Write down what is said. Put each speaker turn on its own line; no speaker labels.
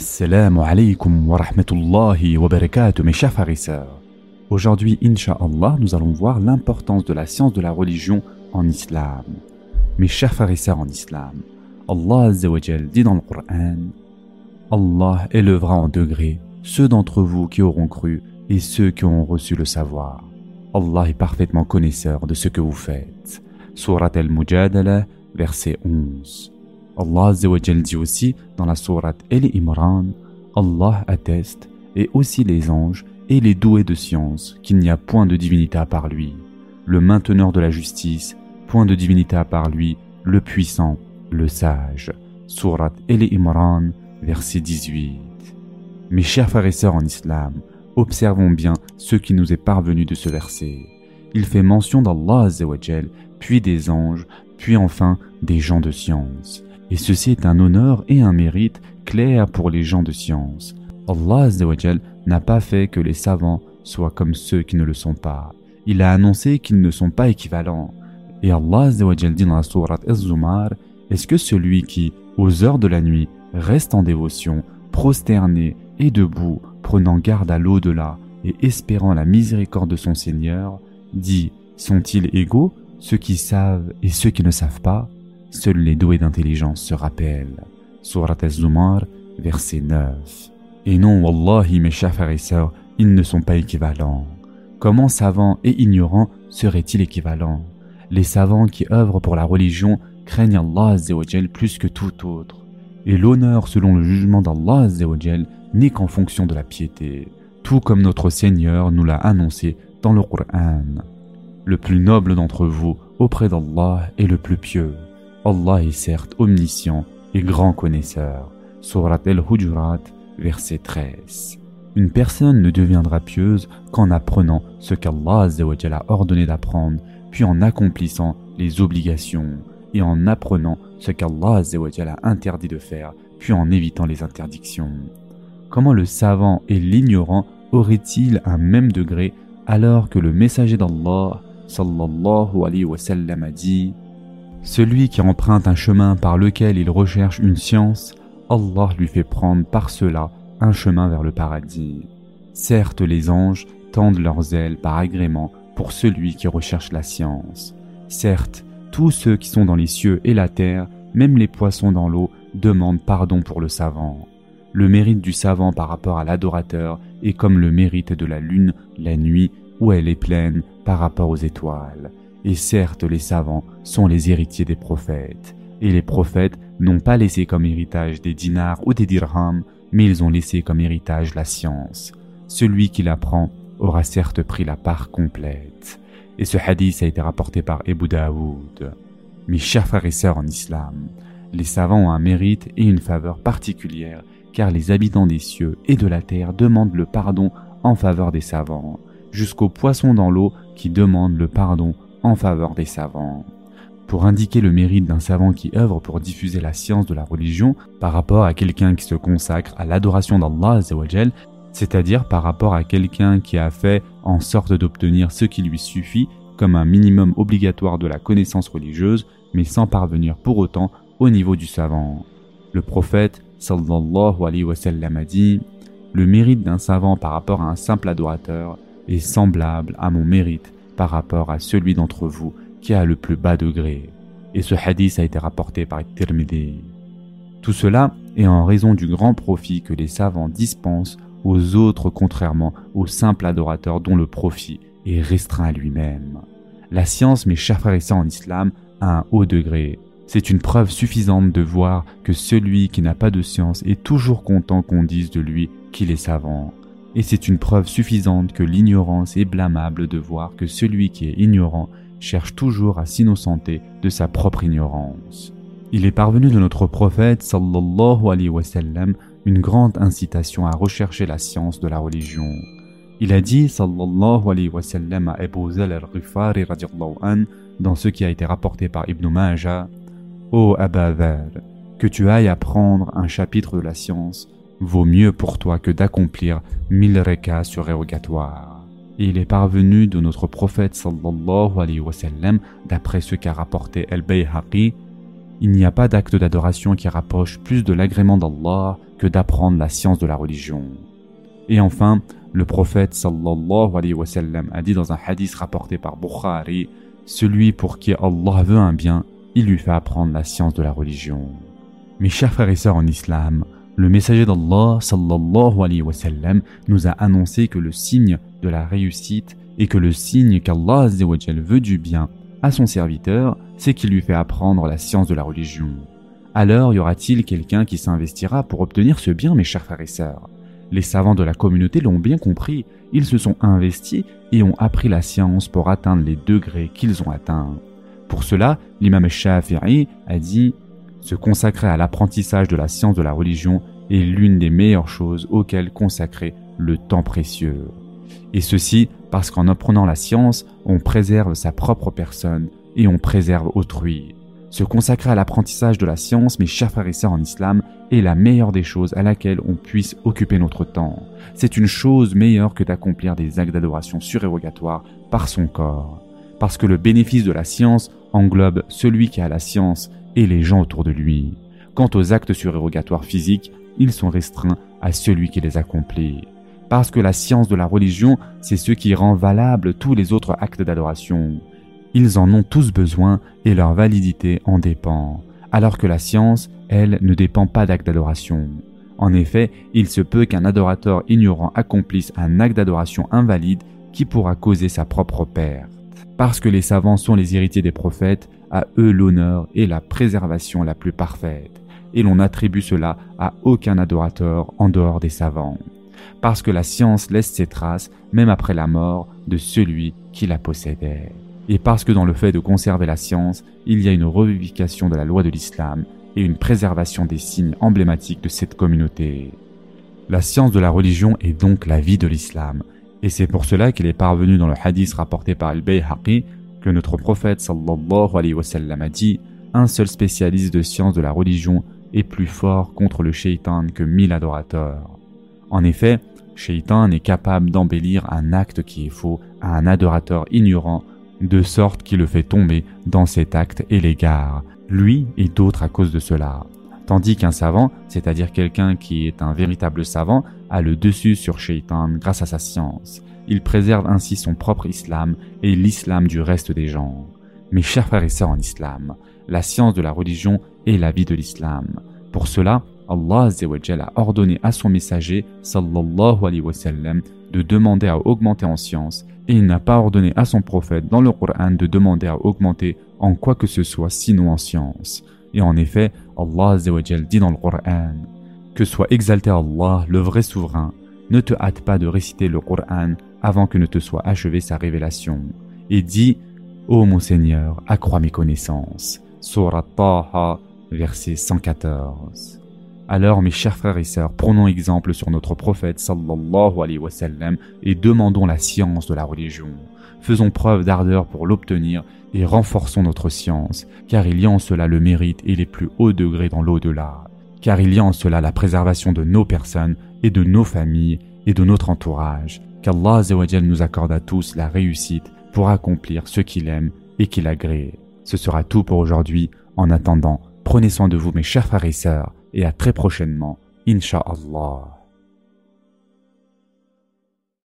Assalamu alaikum wa rahmatullahi wa barakatuh mes chers. Aujourd'hui, Inch'Allah, nous allons voir l'importance de la science de la religion en islam. Mes chers frères en islam, Allah Azzawajal dit dans le Coran Allah élevera en degrés ceux d'entre vous qui auront cru et ceux qui ont reçu le savoir. Allah est parfaitement connaisseur de ce que vous faites. Surat al-Mujadala, verset 11. Allah dit aussi dans la sourate El Imran, Allah atteste, et aussi les anges et les doués de science, qu'il n'y a point de divinité à part lui, le mainteneur de la justice, point de divinité à part lui, le puissant, le sage. Sourate El Imran, verset 18. Mes chers frères et sœurs en islam, observons bien ce qui nous est parvenu de ce verset. Il fait mention d'Allah puis des anges, puis enfin des gens de science et ceci est un honneur et un mérite clair pour les gens de science. Allah n'a pas fait que les savants soient comme ceux qui ne le sont pas. Il a annoncé qu'ils ne sont pas équivalents. Et Allah dit dans la sourate Az-Zumar, est-ce que celui qui, aux heures de la nuit, reste en dévotion, prosterné et debout, prenant garde à l'au-delà et espérant la miséricorde de son Seigneur, dit, sont-ils égaux, ceux qui savent et ceux qui ne savent pas? Seuls les doués d'intelligence se rappellent. Surat Az-Zumar, verset 9. Et non, Wallahi, mes chers frères et ils ne sont pas équivalents. Comment savants et ignorants seraient-ils équivalents? Les savants qui œuvrent pour la religion craignent Allah plus que tout autre. Et l'honneur selon le jugement d'Allah n'est qu'en fonction de la piété, tout comme notre Seigneur nous l'a annoncé dans le Coran. Le plus noble d'entre vous auprès d'Allah est le plus pieux. Allah est certes omniscient et grand connaisseur. Surat al-Hujurat, verset 13. Une personne ne deviendra pieuse qu'en apprenant ce qu'Allah a ordonné d'apprendre, puis en accomplissant les obligations, et en apprenant ce qu'Allah a interdit de faire, puis en évitant les interdictions. Comment le savant et l'ignorant auraient-ils un même degré alors que le messager d'Allah sallallahu alayhi wa sallam a dit celui qui emprunte un chemin par lequel il recherche une science, Allah lui fait prendre par cela un chemin vers le paradis. Certes, les anges tendent leurs ailes par agrément pour celui qui recherche la science. Certes, tous ceux qui sont dans les cieux et la terre, même les poissons dans l'eau, demandent pardon pour le savant. Le mérite du savant par rapport à l'adorateur est comme le mérite de la lune la nuit où elle est pleine par rapport aux étoiles. Et certes, les savants sont les héritiers des prophètes. Et les prophètes n'ont pas laissé comme héritage des dinars ou des dirhams, mais ils ont laissé comme héritage la science. Celui qui l'apprend aura certes pris la part complète. Et ce hadith a été rapporté par Ebu Daoud. Mes chers frères et sœurs en islam, les savants ont un mérite et une faveur particulière, car les habitants des cieux et de la terre demandent le pardon en faveur des savants, jusqu'aux poissons dans l'eau qui demandent le pardon en faveur des savants. Pour indiquer le mérite d'un savant qui œuvre pour diffuser la science de la religion par rapport à quelqu'un qui se consacre à l'adoration d'Allah, c'est-à-dire par rapport à quelqu'un qui a fait en sorte d'obtenir ce qui lui suffit comme un minimum obligatoire de la connaissance religieuse, mais sans parvenir pour autant au niveau du savant. Le prophète a dit Le mérite d'un savant par rapport à un simple adorateur est semblable à mon mérite par rapport à celui d'entre vous qui a le plus bas degré. Et ce hadith a été rapporté par Tirmidhi. Tout cela est en raison du grand profit que les savants dispensent aux autres contrairement aux simples adorateurs dont le profit est restreint à lui-même. La science, mes chers frères et sœurs en islam, a un haut degré. C'est une preuve suffisante de voir que celui qui n'a pas de science est toujours content qu'on dise de lui qu'il est savant. Et c'est une preuve suffisante que l'ignorance est blâmable de voir que celui qui est ignorant cherche toujours à s'innocenter de sa propre ignorance. Il est parvenu de notre prophète sallallahu alayhi wa sallam une grande incitation à rechercher la science de la religion. Il a dit sallallahu alayhi wa sallam à Abu Zal al-Ghifari an dans ce qui a été rapporté par Ibn Majah Ô oh que tu ailles apprendre un chapitre de la science vaut mieux pour toi que d'accomplir mille rekas surérogatoires. Et il est parvenu de notre prophète sallallahu alayhi wa sallam, d'après ce qu'a rapporté El Bayhaqi, il n'y a pas d'acte d'adoration qui rapproche plus de l'agrément d'Allah que d'apprendre la science de la religion. Et enfin, le prophète sallallahu alayhi wa sallam a dit dans un hadith rapporté par Bukhari, celui pour qui Allah veut un bien, il lui fait apprendre la science de la religion. Mes chers frères et sœurs en islam, le messager d'Allah sallallahu nous a annoncé que le signe de la réussite et que le signe qu'Allah veut du bien à son serviteur, c'est qu'il lui fait apprendre la science de la religion. Alors y aura-t-il quelqu'un qui s'investira pour obtenir ce bien, mes chers frères et sœurs? Les savants de la communauté l'ont bien compris, ils se sont investis et ont appris la science pour atteindre les degrés qu'ils ont atteints. Pour cela, l'imam Shafi'i a dit Se consacrer à l'apprentissage de la science de la religion est l'une des meilleures choses auxquelles consacrer le temps précieux. Et ceci parce qu'en apprenant la science, on préserve sa propre personne et on préserve autrui. Se consacrer à l'apprentissage de la science, mes chers frères et sœurs en islam, est la meilleure des choses à laquelle on puisse occuper notre temps. C'est une chose meilleure que d'accomplir des actes d'adoration surérogatoires par son corps. Parce que le bénéfice de la science englobe celui qui a la science et les gens autour de lui. Quant aux actes surérogatoires physiques, ils sont restreints à celui qui les accomplit parce que la science de la religion, c'est ce qui rend valables tous les autres actes d'adoration. Ils en ont tous besoin et leur validité en dépend, alors que la science, elle, ne dépend pas d'actes d'adoration. En effet, il se peut qu'un adorateur ignorant accomplisse un acte d'adoration invalide qui pourra causer sa propre perte. Parce que les savants sont les héritiers des prophètes, à eux l'honneur et la préservation la plus parfaite, et l'on n'attribue cela à aucun adorateur en dehors des savants parce que la science laisse ses traces même après la mort de celui qui la possédait. Et parce que dans le fait de conserver la science, il y a une revivification de la loi de l'islam et une préservation des signes emblématiques de cette communauté. La science de la religion est donc la vie de l'islam, et c'est pour cela qu'il est parvenu dans le hadith rapporté par Al-Bayhaqi que notre prophète sallallahu alayhi wa sallam a dit un seul spécialiste de science de la religion est plus fort contre le shaitan que mille adorateurs. En effet, Shaitan est capable d'embellir un acte qui est faux à un adorateur ignorant, de sorte qu'il le fait tomber dans cet acte et l'égare, lui et d'autres à cause de cela. Tandis qu'un savant, c'est-à-dire quelqu'un qui est un véritable savant, a le dessus sur Shaitan grâce à sa science. Il préserve ainsi son propre islam et l'islam du reste des gens. Mes chers frères et sœurs en islam, la science de la religion est la vie de l'islam. Pour cela, Allah a ordonné à son messager sallallahu alayhi wa sallam de demander à augmenter en science et il n'a pas ordonné à son prophète dans le Coran de demander à augmenter en quoi que ce soit sinon en science. Et en effet, Allah dit dans le Coran Que soit exalté Allah, le vrai souverain, ne te hâte pas de réciter le Coran avant que ne te soit achevée sa révélation. Et dis Ô mon Seigneur, accrois mes connaissances. Surat Taha, verset 114. Alors mes chers frères et sœurs, prenons exemple sur notre prophète sallallahu alayhi wa sallam et demandons la science de la religion. Faisons preuve d'ardeur pour l'obtenir et renforçons notre science, car il y a en cela le mérite et les plus hauts degrés dans l'au-delà. Car il y a en cela la préservation de nos personnes et de nos familles et de notre entourage. Qu'Allah nous accorde à tous la réussite pour accomplir ce qu'il aime et qu'il agrée. Ce sera tout pour aujourd'hui. En attendant, prenez soin de vous mes chers frères et sœurs et à très prochainement, Inch'Allah.